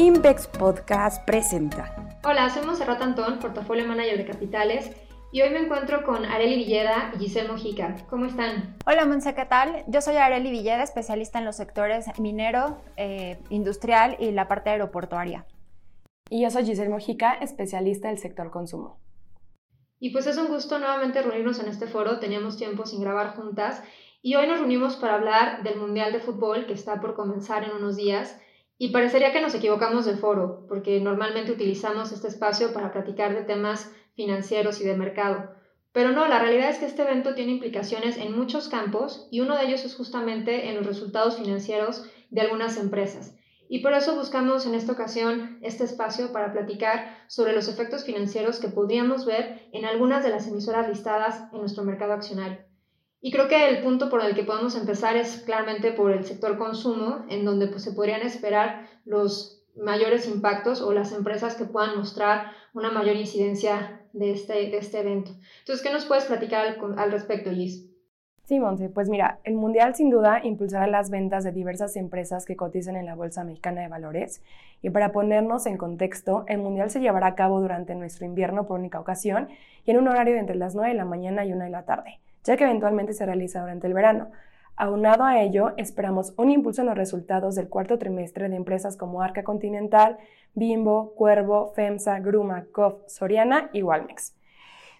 Invex Podcast presenta. Hola, soy Monserrat Antón, portafolio manager de Capitales, y hoy me encuentro con Areli Villeda y Giselle Mojica. ¿Cómo están? Hola, Monse, ¿qué tal? Yo soy Areli Villeda, especialista en los sectores minero, eh, industrial y la parte aeroportuaria. Y yo soy Giselle Mojica, especialista del sector consumo. Y pues es un gusto nuevamente reunirnos en este foro, teníamos tiempo sin grabar juntas y hoy nos reunimos para hablar del Mundial de Fútbol que está por comenzar en unos días y parecería que nos equivocamos de foro, porque normalmente utilizamos este espacio para platicar de temas financieros y de mercado. Pero no, la realidad es que este evento tiene implicaciones en muchos campos y uno de ellos es justamente en los resultados financieros de algunas empresas. Y por eso buscamos en esta ocasión este espacio para platicar sobre los efectos financieros que podríamos ver en algunas de las emisoras listadas en nuestro mercado accionario. Y creo que el punto por el que podemos empezar es claramente por el sector consumo, en donde pues, se podrían esperar los mayores impactos o las empresas que puedan mostrar una mayor incidencia de este, de este evento. Entonces, ¿qué nos puedes platicar al, al respecto, Liz? Sí, Monse, pues mira, el Mundial sin duda impulsará las ventas de diversas empresas que cotizan en la Bolsa Mexicana de Valores. Y para ponernos en contexto, el Mundial se llevará a cabo durante nuestro invierno por única ocasión y en un horario de entre las 9 de la mañana y 1 de la tarde ya que eventualmente se realiza durante el verano. Aunado a ello, esperamos un impulso en los resultados del cuarto trimestre de empresas como Arca Continental, Bimbo, Cuervo, FEMSA, Gruma, COF, Soriana y Walmex.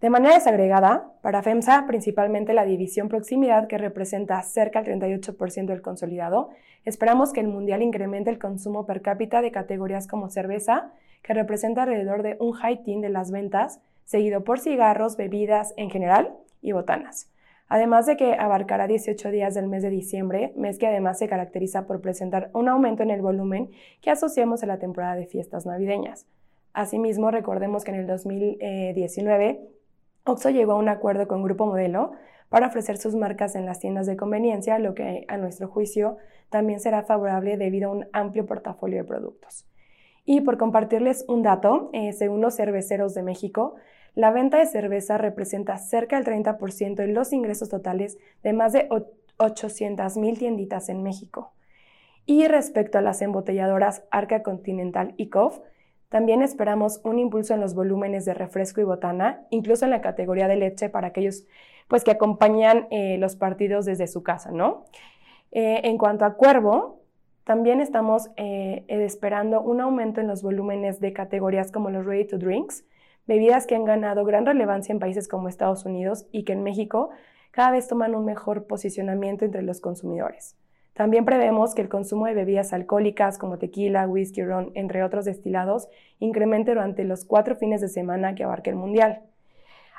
De manera desagregada, para FEMSA, principalmente la división proximidad, que representa cerca del 38% del consolidado, esperamos que el mundial incremente el consumo per cápita de categorías como cerveza, que representa alrededor de un high teen de las ventas, seguido por cigarros, bebidas en general y botanas además de que abarcará 18 días del mes de diciembre, mes que además se caracteriza por presentar un aumento en el volumen que asociamos a la temporada de fiestas navideñas. Asimismo, recordemos que en el 2019 Oxo llegó a un acuerdo con Grupo Modelo para ofrecer sus marcas en las tiendas de conveniencia, lo que a nuestro juicio también será favorable debido a un amplio portafolio de productos. Y por compartirles un dato, eh, según los cerveceros de México, la venta de cerveza representa cerca del 30% de los ingresos totales de más de 800.000 tienditas en México. Y respecto a las embotelladoras Arca Continental y COF, también esperamos un impulso en los volúmenes de refresco y botana, incluso en la categoría de leche para aquellos pues, que acompañan eh, los partidos desde su casa, ¿no? Eh, en cuanto a Cuervo, también estamos eh, esperando un aumento en los volúmenes de categorías como los ready to drinks, bebidas que han ganado gran relevancia en países como Estados Unidos y que en México cada vez toman un mejor posicionamiento entre los consumidores. También prevemos que el consumo de bebidas alcohólicas como tequila, whisky, ron, entre otros destilados, incremente durante los cuatro fines de semana que abarca el Mundial.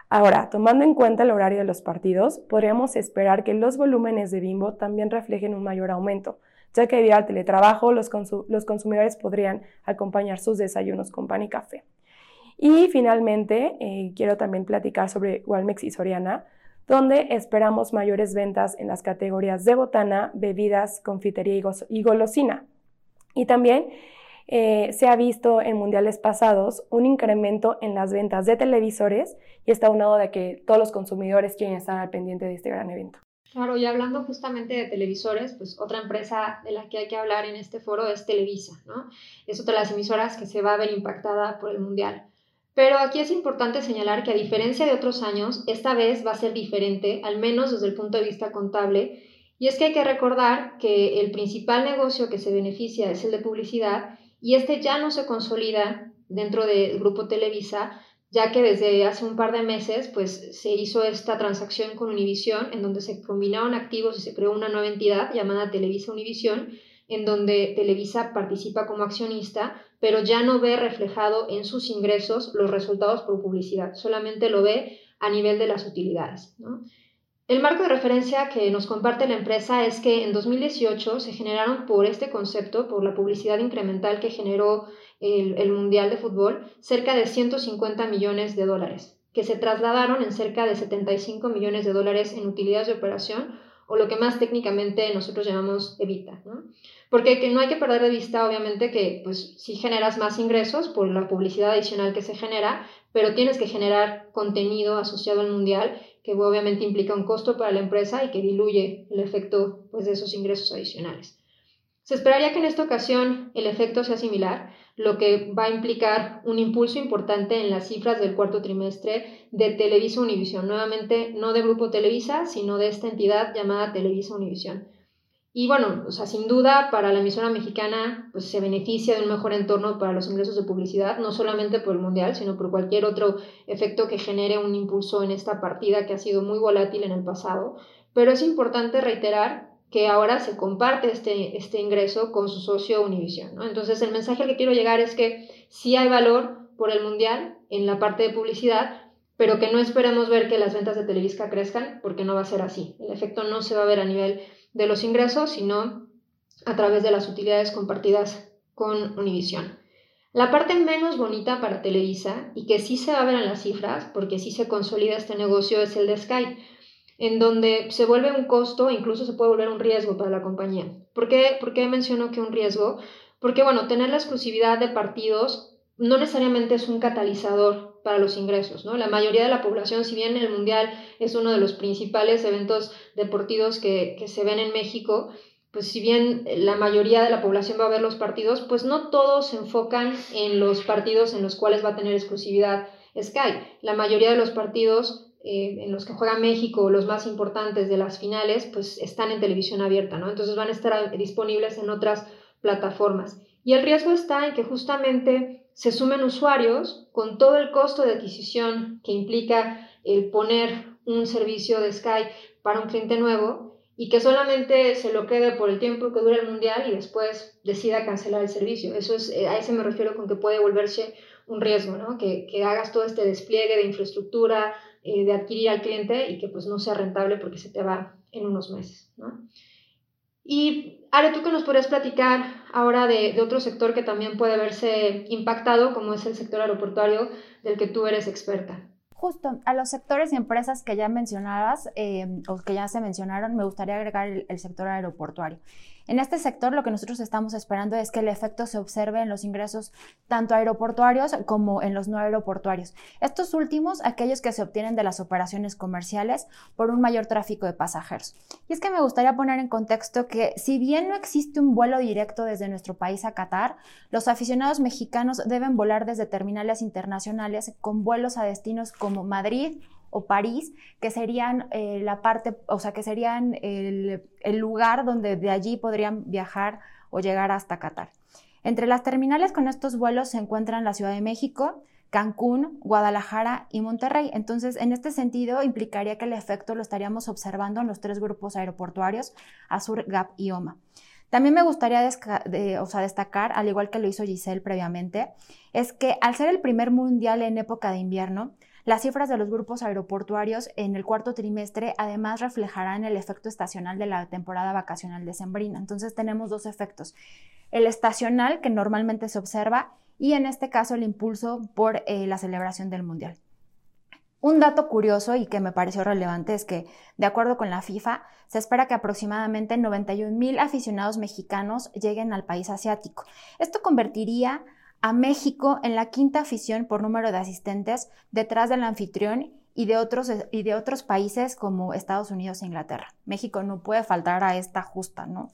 Ahora, tomando en cuenta el horario de los partidos, podríamos esperar que los volúmenes de bimbo también reflejen un mayor aumento, ya que debido al teletrabajo los, los consumidores podrían acompañar sus desayunos con pan y café. Y finalmente, eh, quiero también platicar sobre Walmex y Soriana, donde esperamos mayores ventas en las categorías de botana, bebidas, confitería y golosina. Y también eh, se ha visto en mundiales pasados un incremento en las ventas de televisores y está unado de que todos los consumidores quieren estar al pendiente de este gran evento. Claro, y hablando justamente de televisores, pues otra empresa de la que hay que hablar en este foro es Televisa, ¿no? Es otra de las emisoras que se va a ver impactada por el mundial. Pero aquí es importante señalar que a diferencia de otros años, esta vez va a ser diferente, al menos desde el punto de vista contable, y es que hay que recordar que el principal negocio que se beneficia es el de publicidad y este ya no se consolida dentro del grupo Televisa, ya que desde hace un par de meses pues se hizo esta transacción con Univision en donde se combinaron activos y se creó una nueva entidad llamada Televisa Univision en donde Televisa participa como accionista, pero ya no ve reflejado en sus ingresos los resultados por publicidad, solamente lo ve a nivel de las utilidades. El marco de referencia que nos comparte la empresa es que en 2018 se generaron por este concepto, por la publicidad incremental que generó el, Mundial de Fútbol, cerca de 150 millones de dólares, que se trasladaron en cerca de 75 millones de dólares en utilidades de operación o lo que más técnicamente nosotros llamamos evita. Porque que no hay que perder de vista, obviamente, que pues si generas más ingresos por la publicidad adicional que se genera, pero tienes que generar contenido asociado al mundial, que obviamente implica un costo para la empresa y que diluye el efecto pues, de esos ingresos adicionales. Se esperaría que en esta ocasión el efecto sea similar, lo que va a implicar un impulso importante en las cifras del cuarto trimestre de Televisa Univisión, nuevamente no de Grupo Televisa, sino de esta entidad llamada Televisa Univisión. Y bueno, o sea, sin duda para la emisora mexicana pues se beneficia de un mejor entorno para los ingresos de publicidad, no solamente por el Mundial, sino por cualquier otro efecto que genere un impulso en esta partida que ha sido muy volátil en el pasado. Pero es importante reiterar que ahora se comparte este, este ingreso con su socio Univision. Entonces el mensaje al que quiero llegar es que sí hay valor por el Mundial en la parte de publicidad, pero que no esperemos ver que las ventas de Televisa crezcan, porque no va a ser así. El efecto no se va a ver a nivel de los ingresos, sino a través de las utilidades compartidas con Univision. La parte menos bonita para Televisa y que sí se va a ver en las cifras, porque sí se consolida este negocio, es el de Sky, en donde se vuelve un costo, incluso se puede volver un riesgo para la compañía. ¿Por qué, ¿Por qué menciono que un riesgo? Porque, bueno, tener la exclusividad de partidos no necesariamente es un catalizador para los ingresos, ¿no? La mayoría de la población, si bien el Mundial es uno de los principales eventos deportivos que, que se ven en México, pues si bien la mayoría de la población va a ver los partidos, pues no todos se enfocan en los partidos en los cuales va a tener exclusividad Sky. La mayoría de los partidos eh, en los que juega México, los más importantes de las finales, pues están en televisión abierta, ¿no? Entonces van a estar disponibles en otras plataformas. Y el riesgo está en que justamente se sumen usuarios con todo el costo de adquisición que implica el poner un servicio de Sky para un cliente nuevo y que solamente se lo quede por el tiempo que dura el mundial y después decida cancelar el servicio. Eso es, eh, a eso me refiero con que puede volverse un riesgo, ¿no? Que, que hagas todo este despliegue de infraestructura, eh, de adquirir al cliente y que pues no sea rentable porque se te va en unos meses, ¿no? Y Are, tú que nos podrías platicar ahora de, otro sector que también puede verse impactado, como es el sector aeroportuario del que tú eres experta. Justo, a los sectores y empresas que ya mencionabas eh, o que ya se mencionaron, me gustaría agregar el sector aeroportuario. En este sector lo que nosotros estamos esperando es que el efecto se observe en los ingresos tanto aeroportuarios como en los no aeroportuarios. Estos últimos, aquellos que se obtienen de las operaciones comerciales por un mayor tráfico de pasajeros. Y es que me gustaría poner en contexto que si bien no existe un vuelo directo desde nuestro país a Qatar, los aficionados mexicanos deben volar desde terminales internacionales con vuelos a destinos como Madrid, o París, que serían eh, la parte, o sea, que serían el, lugar donde de allí podrían viajar o llegar hasta Qatar. Entre las terminales con estos vuelos se encuentran la Ciudad de México, Cancún, Guadalajara y Monterrey. Entonces, en este sentido, implicaría que el efecto lo estaríamos observando en los tres grupos aeroportuarios, Azur, Gap y OMA. También me gustaría o sea, destacar, al igual que lo hizo Giselle previamente, es que al ser el primer mundial en época de invierno, las cifras de los grupos aeroportuarios en el cuarto trimestre además reflejarán el efecto estacional de la temporada vacacional decembrina. Entonces tenemos dos efectos. El estacional, que normalmente se observa, y en este caso el impulso por eh, la celebración del Mundial. Un dato curioso y que me pareció relevante es que, de acuerdo con la FIFA, se espera que aproximadamente 91 mil aficionados mexicanos lleguen al país asiático. Esto convertiría a México en la quinta afición por número de asistentes detrás del anfitrión y de otros, y de otros países como Estados Unidos e Inglaterra. México no puede faltar a esta justa, ¿no?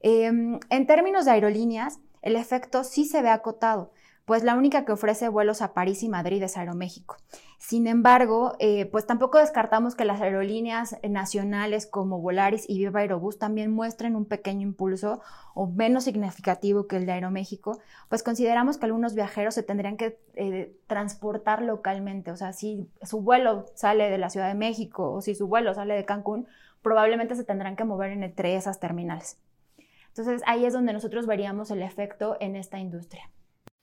Em, en términos de aerolíneas, el efecto sí se ve acotado pues la única que ofrece vuelos a París y Madrid es Aeroméxico. Sin embargo, eh, pues tampoco descartamos que las aerolíneas nacionales como Volaris y Viva Aerobús también muestren un pequeño impulso o menos significativo que el de Aeroméxico, pues consideramos que algunos viajeros se tendrían que eh, transportar localmente, o sea, si su vuelo sale de la Ciudad de México o si su vuelo sale de Cancún, probablemente se tendrán que mover entre esas terminales. Entonces ahí es donde nosotros veríamos el efecto en esta industria.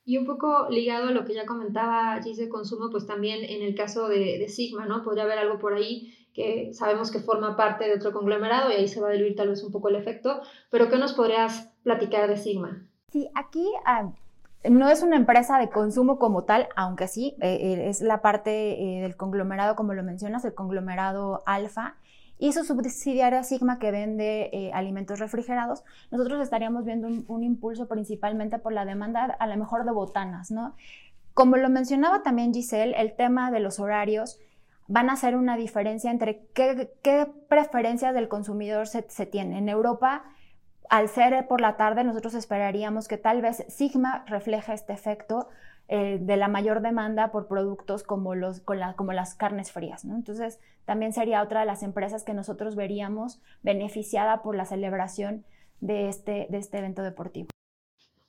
Y un poco ligado a lo que ya comentaba Gis de consumo, pues también en el caso de, Sigma, ¿no? Podría haber algo por ahí que sabemos que forma parte de otro conglomerado y ahí se va a diluir tal vez un poco el efecto, pero ¿qué nos podrías platicar de Sigma? Sí, aquí ah, no es una empresa de consumo como tal, aunque sí, eh, eh, es la parte eh, del conglomerado, como lo mencionas, el conglomerado alfa y su subsidiaria Sigma que vende eh, alimentos refrigerados, nosotros estaríamos viendo un, impulso principalmente por la demanda a lo mejor de botanas, ¿no? Como lo mencionaba también Giselle, el tema de los horarios van a hacer una diferencia entre qué, preferencias del consumidor se, se tiene. En Europa al ser por la tarde, nosotros esperaríamos que tal vez Sigma refleje este efecto eh, de la mayor demanda por productos como, los, como las carnes frías. Entonces, también sería otra de las empresas que nosotros veríamos beneficiada por la celebración de este, de este evento deportivo.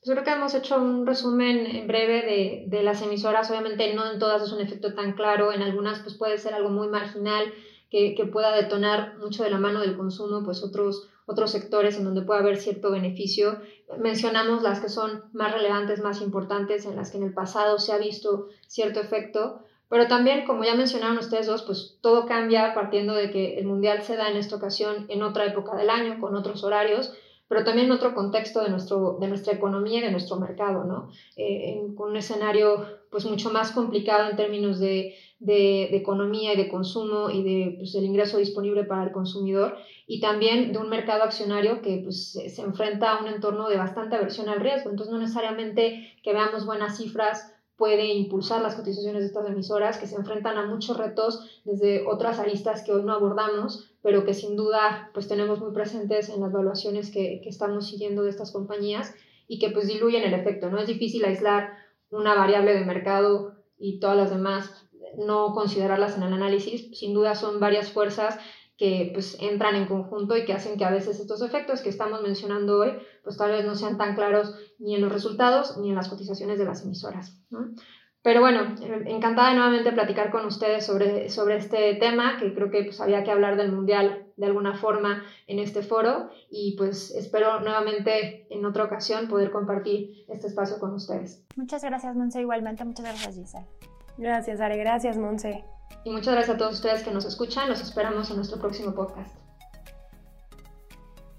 Pues creo que hemos hecho un resumen en breve de, de, las emisoras. Obviamente no en todas es un efecto tan claro, en algunas pues puede ser algo muy marginal que, pueda detonar mucho de la mano del consumo, pues otros, otros sectores en donde puede haber cierto beneficio. Mencionamos las que son más relevantes, más importantes, en las que en el pasado se ha visto cierto efecto, pero también, como ya mencionaron ustedes dos, pues todo cambia partiendo de que el Mundial se da en esta ocasión en otra época del año, con otros horarios, pero también en otro contexto de, nuestro, de nuestra economía y de nuestro mercado, ¿no? Eh, en, un escenario pues mucho más complicado en términos de, de, economía y de consumo y de pues, el ingreso disponible para el consumidor y también de un mercado accionario que pues, se, enfrenta a un entorno de bastante aversión al riesgo. Entonces no necesariamente que veamos buenas cifras puede impulsar las cotizaciones de estas emisoras que se enfrentan a muchos retos desde otras aristas que hoy no abordamos, pero que sin duda pues tenemos muy presentes en las evaluaciones que, que estamos siguiendo de estas compañías y que pues diluyen el efecto. No es difícil aislar una variable de mercado y todas las demás no considerarlas en el análisis. Sin duda son varias fuerzas que pues entran en conjunto y que hacen que a veces estos efectos que estamos mencionando hoy pues tal vez no sean tan claros ni en los resultados ni en las cotizaciones de las emisoras. Pero bueno, encantada de nuevamente platicar con ustedes sobre, sobre este tema, que creo que pues había que hablar del Mundial de alguna forma en este foro y pues espero nuevamente en otra ocasión poder compartir este espacio con ustedes. Muchas gracias, Monse, igualmente. Muchas gracias, Giselle. Gracias, Are. Gracias, Monse. Y muchas gracias a todos ustedes que nos escuchan. Los esperamos en nuestro próximo podcast.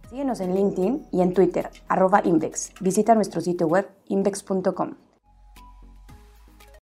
Síguenos en LinkedIn y en Twitter, arroba Invex. Visita nuestro sitio web invex.com.